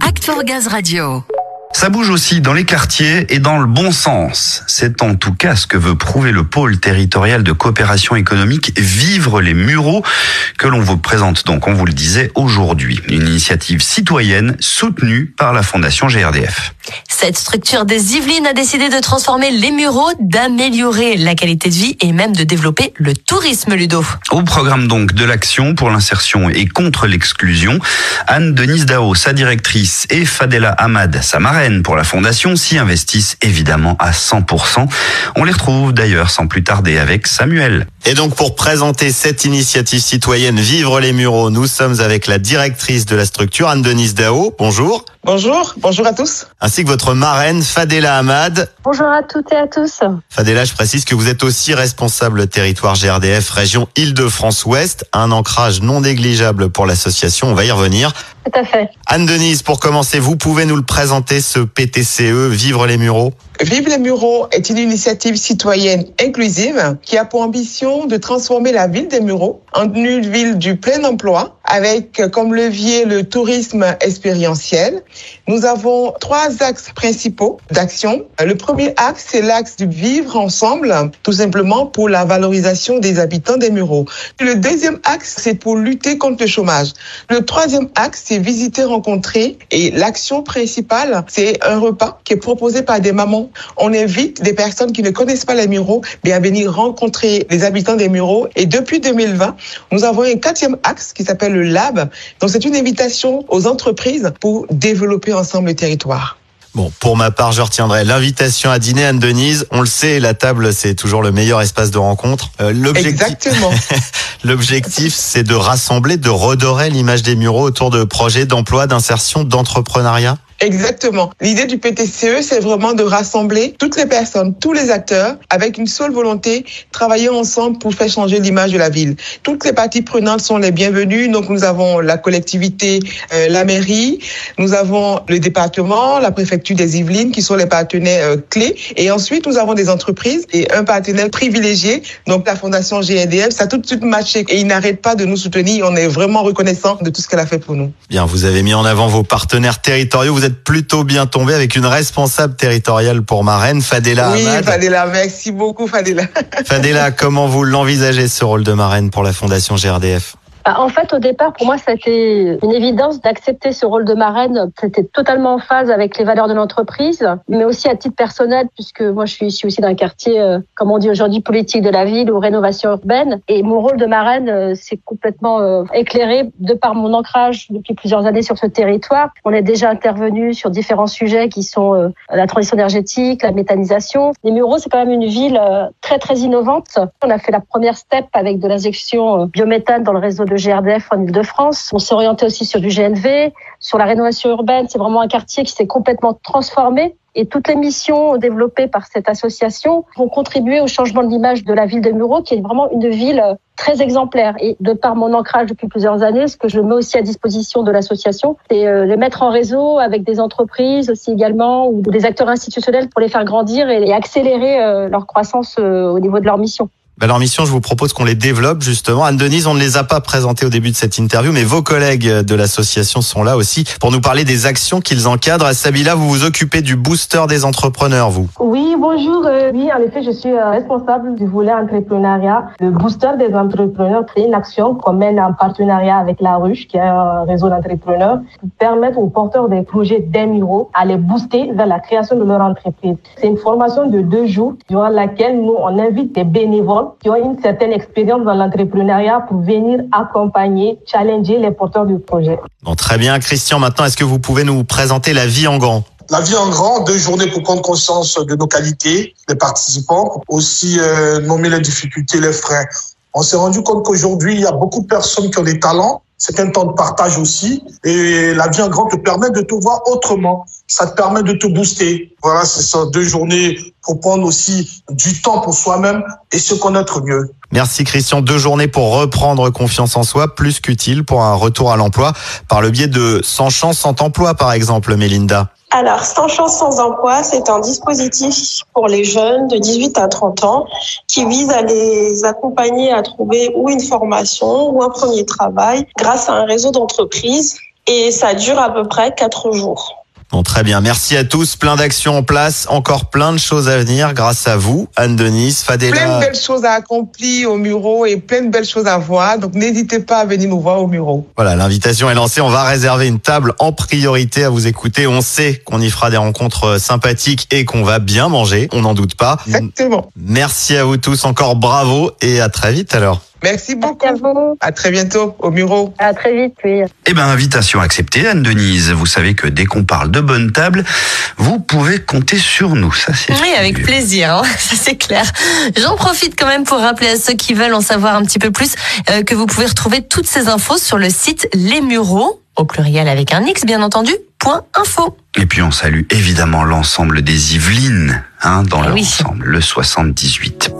Act for Gaz Radio. Ça bouge aussi dans les quartiers et dans le bon sens. C'est en tout cas ce que veut prouver le pôle territorial de coopération économique Vivre les Mureaux que l'on vous présente donc, on vous le disait, aujourd'hui. Une initiative citoyenne soutenue par la Fondation GRDF. Cette structure des Yvelines a décidé de transformer les Mureaux, d'améliorer la qualité de vie et même de développer le tourisme ludo. Au programme donc de l'action pour l'insertion et contre l'exclusion, Anne-Denise Dao, sa directrice, et Fadela Ahmad, sa marraine, pour la Fondation s'y investissent évidemment à 100%. On les retrouve d'ailleurs sans plus tarder avec Samuel. Et donc pour présenter cette initiative citoyenne Vivre les Mureaux, nous sommes avec la directrice de la structure, Anne-Denise Dao. Bonjour. Bonjour, bonjour à tous. Ainsi que votre marraine, Fadela Ahmad. Bonjour à toutes et à tous. Fadela, je précise que vous êtes aussi responsable territoire GRDF région Île-de-France-Ouest, un ancrage non négligeable pour l'association, on va y revenir. Tout à fait. Anne-Denise, pour commencer, vous pouvez nous le présenter, ce PTCE, Vivre les Mureaux? Vive les Mureaux est une initiative citoyenne inclusive qui a pour ambition de transformer la ville des Mureaux en une ville du plein emploi avec comme levier le tourisme expérientiel. Nous avons trois axes principaux d'action. Le premier axe, c'est l'axe du vivre ensemble, tout simplement pour la valorisation des habitants des Mureaux. Le deuxième axe, c'est pour lutter contre le chômage. Le troisième axe, c'est visiter, rencontrer. Et l'action principale, c'est un repas qui est proposé par des mamans on invite des personnes qui ne connaissent pas les Mureaux à venir rencontrer les habitants des Mureaux. Et depuis 2020, nous avons un quatrième axe qui s'appelle le Lab. Donc c'est une invitation aux entreprises pour développer ensemble le territoire. Bon, pour ma part, je retiendrai l'invitation à dîner Anne-Denise. On le sait, la table, c'est toujours le meilleur espace de rencontre. Euh, Exactement. L'objectif, c'est de rassembler, de redorer l'image des Mureaux autour de projets d'emploi, d'insertion, d'entrepreneuriat. Exactement. L'idée du PTCE, c'est vraiment de rassembler toutes les personnes, tous les acteurs, avec une seule volonté, travailler ensemble pour faire changer l'image de la ville. Toutes les parties prenantes sont les bienvenues. Donc nous avons la collectivité, euh, la mairie, nous avons le département, la préfecture des Yvelines, qui sont les partenaires euh, clés. Et ensuite, nous avons des entreprises et un partenaire privilégié, donc la Fondation GNDF. Ça a tout de suite matché et il n'arrête pas de nous soutenir. On est vraiment reconnaissant de tout ce qu'elle a fait pour nous. Bien, vous avez mis en avant vos partenaires territoriaux. Êtes plutôt bien tombé avec une responsable territoriale pour Marraine, Fadela Oui, Fadela, merci beaucoup Fadela. Fadela, comment vous l'envisagez ce rôle de marraine pour la Fondation GRDF bah, en fait, au départ, pour moi, c'était une évidence d'accepter ce rôle de marraine. C'était totalement en phase avec les valeurs de l'entreprise, mais aussi à titre personnel, puisque moi, je suis aussi d'un quartier, euh, comme on dit aujourd'hui, politique de la ville ou rénovation urbaine. Et mon rôle de marraine, euh, c'est complètement euh, éclairé de par mon ancrage depuis plusieurs années sur ce territoire. On est déjà intervenu sur différents sujets qui sont la transition énergétique, la méthanisation. Les Mureaux, c'est quand même une ville très, très innovante. On a fait la première step avec de l'injection biométhane dans le réseau de GRDF en Ile-de-France. On s'est orienté aussi sur du GNV, sur la rénovation urbaine. C'est vraiment un quartier qui s'est complètement transformé. Et toutes les missions développées par cette association vont contribuer au changement de l'image de la ville de Mureaux, qui est vraiment une ville très exemplaire. Et de par mon ancrage depuis plusieurs années, ce que je mets aussi à disposition de l'association, c'est euh, les mettre en réseau avec des entreprises aussi également ou des acteurs institutionnels pour les faire grandir et accélérer euh, leur croissance euh, au niveau de leur mission. Ben, leur mission, je vous propose qu'on les développe justement. Anne-Denise, on ne les a pas présentés au début de cette interview, mais vos collègues de l'association sont là aussi pour nous parler des actions qu'ils encadrent. Sabila, vous vous occupez du booster des entrepreneurs, vous? Oui, bonjour. Euh, oui, en effet, je suis euh, responsable du volet entrepreneuriat. Le booster des entrepreneurs, c'est une action qu'on mène en partenariat avec La Ruche, qui est un réseau d'entrepreneurs, pour permettre aux porteurs des projets euro à les booster vers la création de leur entreprise. C'est une formation de deux jours durant laquelle nous, on invite des bénévoles qui ont une certaine expérience dans l'entrepreneuriat pour venir accompagner, challenger les porteurs du projet. Bon, très bien, Christian. Maintenant, est-ce que vous pouvez nous présenter la vie en grand? La vie en grand, deux journées pour prendre conscience de nos qualités, des participants, aussi euh, nommer les difficultés, les freins. On s'est rendu compte qu'aujourd'hui, il y a beaucoup de personnes qui ont des talents. C'est un temps de partage aussi. Et la vie en grand te permet de te voir autrement ça te permet de te booster. Voilà, c'est ça, deux journées pour prendre aussi du temps pour soi-même et se connaître mieux. Merci Christian, deux journées pour reprendre confiance en soi, plus qu'utile pour un retour à l'emploi, par le biais de Sans chance, sans emploi par exemple, Mélinda. Alors, Sans chance, sans emploi, c'est un dispositif pour les jeunes de 18 à 30 ans qui vise à les accompagner à trouver ou une formation ou un premier travail grâce à un réseau d'entreprises et ça dure à peu près quatre jours. Bon, très bien. Merci à tous. Plein d'actions en place. Encore plein de choses à venir grâce à vous, Anne-Denise, Fadela. Plein de belles choses à accomplir au Muro et plein de belles choses à voir. Donc n'hésitez pas à venir nous voir au Muro. Voilà, l'invitation est lancée. On va réserver une table en priorité à vous écouter. On sait qu'on y fera des rencontres sympathiques et qu'on va bien manger. On n'en doute pas. Exactement. Merci à vous tous. Encore bravo et à très vite alors. Merci beaucoup. À vous. À très bientôt au Muro. À très vite, oui. Eh ben, invitation acceptée, Anne-Denise. Vous savez que dès qu'on parle de bonne table, vous pouvez compter sur nous. Ça, c'est Oui, avec plaisir, hein, ça c'est clair. J'en profite quand même pour rappeler à ceux qui veulent en savoir un petit peu plus euh, que vous pouvez retrouver toutes ces infos sur le site Les Mureaux, au pluriel avec un X bien entendu, point info. Et puis, on salue évidemment l'ensemble des Yvelines, hein, dans Ah leur oui. ensemble, le 78.